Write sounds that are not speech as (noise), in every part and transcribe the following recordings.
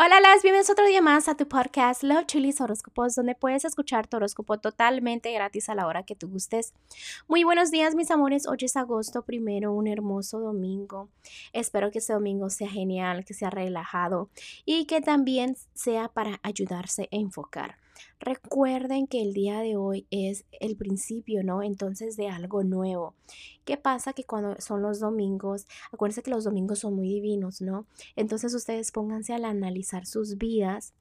Hola, las bienvenidos otro día más a tu podcast Love Chilis Horóscopos, donde puedes escuchar tu horóscopo totalmente gratis a la hora que tú gustes. Muy buenos días, mis amores. Hoy es agosto primero, un hermoso domingo. Espero que este domingo sea genial, que sea relajado y que también sea para ayudarse a enfocar. Recuerden que el día de hoy es el principio, ¿no? Entonces de algo nuevo. ¿Qué pasa? Que cuando son los domingos, acuérdense que los domingos son muy divinos, ¿no? Entonces ustedes pónganse al analizar sus vidas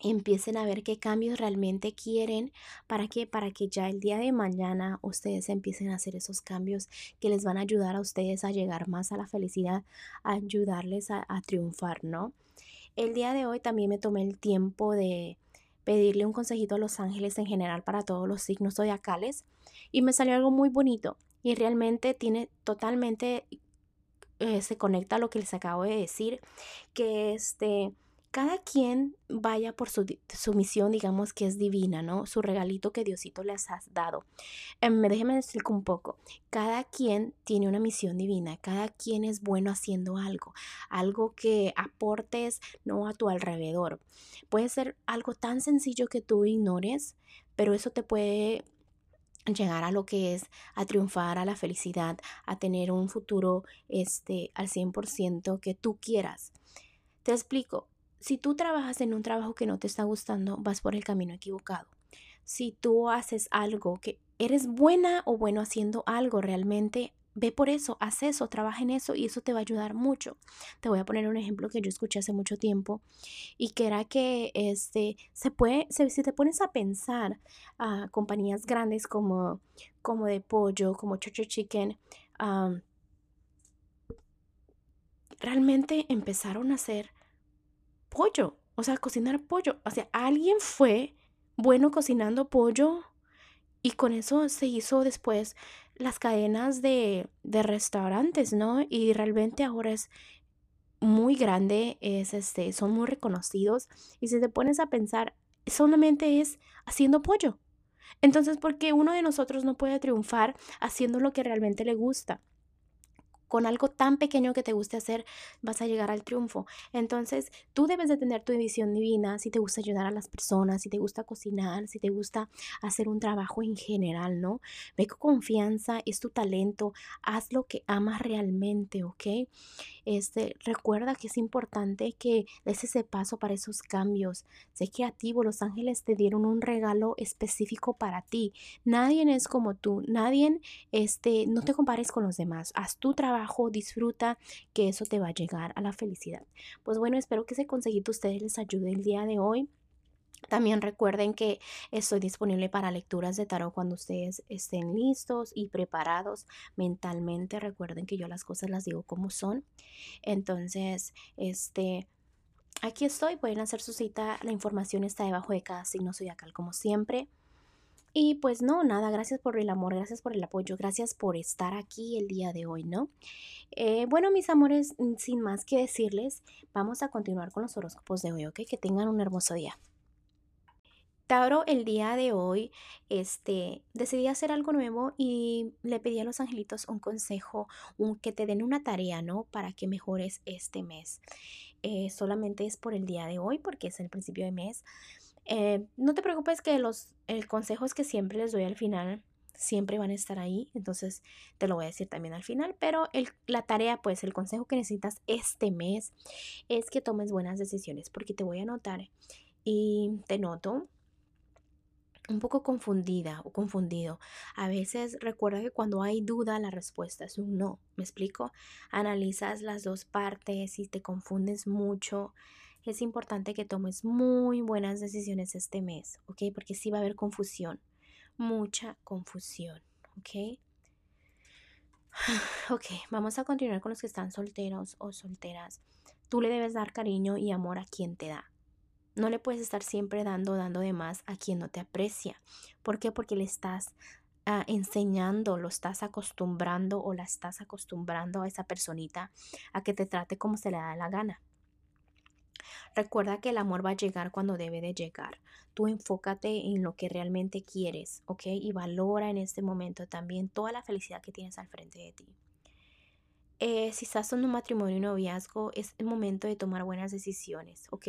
empiecen a ver qué cambios realmente quieren para que para que ya el día de mañana ustedes empiecen a hacer esos cambios que les van a ayudar a ustedes a llegar más a la felicidad, a ayudarles a, a triunfar, ¿no? El día de hoy también me tomé el tiempo de pedirle un consejito a los ángeles en general para todos los signos zodiacales y me salió algo muy bonito y realmente tiene totalmente eh, se conecta a lo que les acabo de decir que este cada quien vaya por su, misión, digamos que es divina, ¿no? Su regalito que Diosito les ha dado. Eh, déjeme decir un poco. Cada quien tiene una misión divina, cada quien es bueno haciendo algo, algo que aportes, no a tu alrededor. Puede ser algo tan sencillo que tú ignores, pero eso te puede llegar a lo que es a triunfar, a la felicidad, a tener un futuro este al 100% que tú quieras. Te explico, si tú trabajas en un trabajo que no te está gustando, vas por el camino equivocado. Si tú haces algo que eres buena o bueno haciendo algo realmente, ve por eso, haz eso, trabaja en eso y eso te va a ayudar mucho. Te voy a poner un ejemplo que yo escuché hace mucho tiempo y que era que este, se puede, si te pones a pensar a compañías grandes como, como de pollo, como Church Chicken, realmente empezaron a hacer pollo, o sea, cocinar pollo. O sea, alguien fue bueno cocinando pollo y con eso se hizo después las cadenas de, de restaurantes, ¿no? Y realmente ahora es muy grande, es este, son muy reconocidos y si te pones a pensar, solamente es haciendo pollo. Entonces, ¿por qué uno de nosotros no puede triunfar haciendo lo que realmente le gusta? Con algo tan pequeño que te guste hacer, vas a llegar al triunfo. Entonces, tú debes de tener tu visión divina, si te gusta ayudar a las personas, si te gusta cocinar, si te gusta hacer un trabajo en general, ¿no? Ve con confianza, es tu talento, haz lo que amas realmente, ¿ok? Este, recuerda que es importante que des ese paso para esos cambios. Sé creativo, los ángeles te dieron un regalo específico para ti. Nadie es como tú, nadie, este, no te compares con los demás. Haz tu trabajo, disfruta, que eso te va a llegar a la felicidad. Pues bueno, espero que ese consejito ustedes les ayude el día de hoy. También recuerden que estoy disponible para lecturas de tarot cuando ustedes estén listos y preparados mentalmente. Recuerden que yo las cosas las digo como son. Entonces, este, aquí estoy. Pueden hacer su cita. La información está debajo de cada signo zodiacal como siempre. Y pues no, nada, gracias por el amor, gracias por el apoyo, gracias por estar aquí el día de hoy, ¿no? Eh, bueno, mis amores, mm, sin más que decirles, vamos a continuar con los horóscopos de hoy, ¿ok? Que tengan un hermoso día. Tauro, el día de hoy, este, decidí hacer algo nuevo y le pedí a los angelitos un consejo, un, que te den una tarea, ¿no? Para que mejores este mes. Eh, solamente es por el día de hoy, porque es el principio de mes. Eh, no te preocupes que los el consejos que siempre les doy al final siempre van a estar ahí, entonces te lo voy a decir también al final, pero el, la tarea, pues el consejo que necesitas este mes es que tomes buenas decisiones, porque te voy a notar y te noto un poco confundida o confundido. A veces recuerda que cuando hay duda la respuesta es un no. ¿Me explico? Analizas las dos partes y te confundes mucho. Es importante que tomes muy buenas decisiones este mes, ¿ok? Porque sí va a haber confusión, mucha confusión, ¿ok? (sighs) Ok, vamos a continuar con los que están solteros o solteras. Tú le debes dar cariño y amor a quien te da. No le puedes estar siempre dando, dando de más a quien no te aprecia. ¿Por qué? Porque le estás ah, enseñando, lo estás acostumbrando o la estás acostumbrando a esa personita a que te trate como se le da la gana. Recuerda que el amor va a llegar cuando debe de llegar. Tú enfócate en lo que realmente quieres, ¿ok? Y valora en este momento también toda la felicidad que tienes al frente de ti. Eh, si estás en un matrimonio y noviazgo, es el momento de tomar buenas decisiones, ¿ok?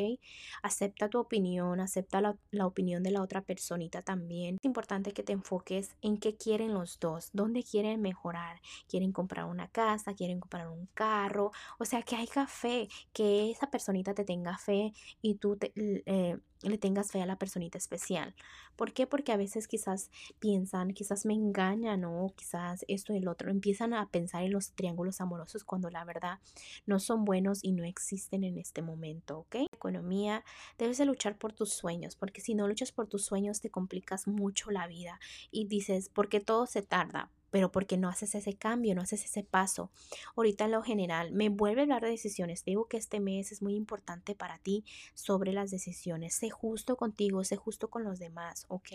Acepta tu opinión, acepta la, la, opinión de la otra personita también. Es importante que te enfoques en qué quieren los dos, dónde quieren mejorar. Quieren comprar una casa, quieren comprar un carro, o sea, que hay fe, que esa personita te tenga fe y tú te, eh, le tengas fe a la personita especial. ¿Por qué? Porque a veces quizás piensan, quizás me engañan o quizás esto y el otro. Empiezan a pensar en los triángulos amorosos cuando la verdad no son buenos y no existen en este momento, ¿ok? Economía, debes de luchar por tus sueños, porque si no luchas por tus sueños te complicas mucho la vida y dices, porque todo se tarda? pero porque no haces ese cambio, no haces ese paso. Ahorita en lo general, me vuelve a hablar de decisiones. Te digo que este mes es muy importante para ti sobre las decisiones. Sé justo contigo, sé justo con los demás, ¿ok?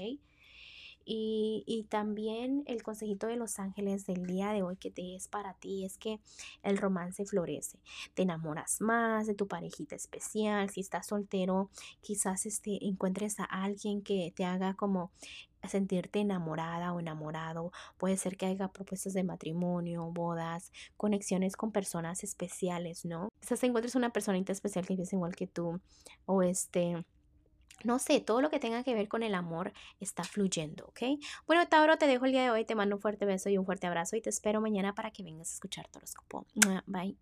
Y, y, también el consejito de los ángeles del día de hoy que te es para ti es que el romance florece. Te enamoras más de tu parejita especial. Si estás soltero, quizás este, encuentres a alguien que te haga como sentirte enamorada o enamorado. Puede ser que haya propuestas de matrimonio, bodas, conexiones con personas especiales, ¿no? Quizás encuentres una personita especial que piensa igual que tú o este no sé, todo lo que tenga que ver con el amor está fluyendo, ¿ok? Bueno, Tauro, te dejo el día de hoy, te mando un fuerte beso y un fuerte abrazo y te espero mañana para que vengas a escuchar tu horóscopo. Bye.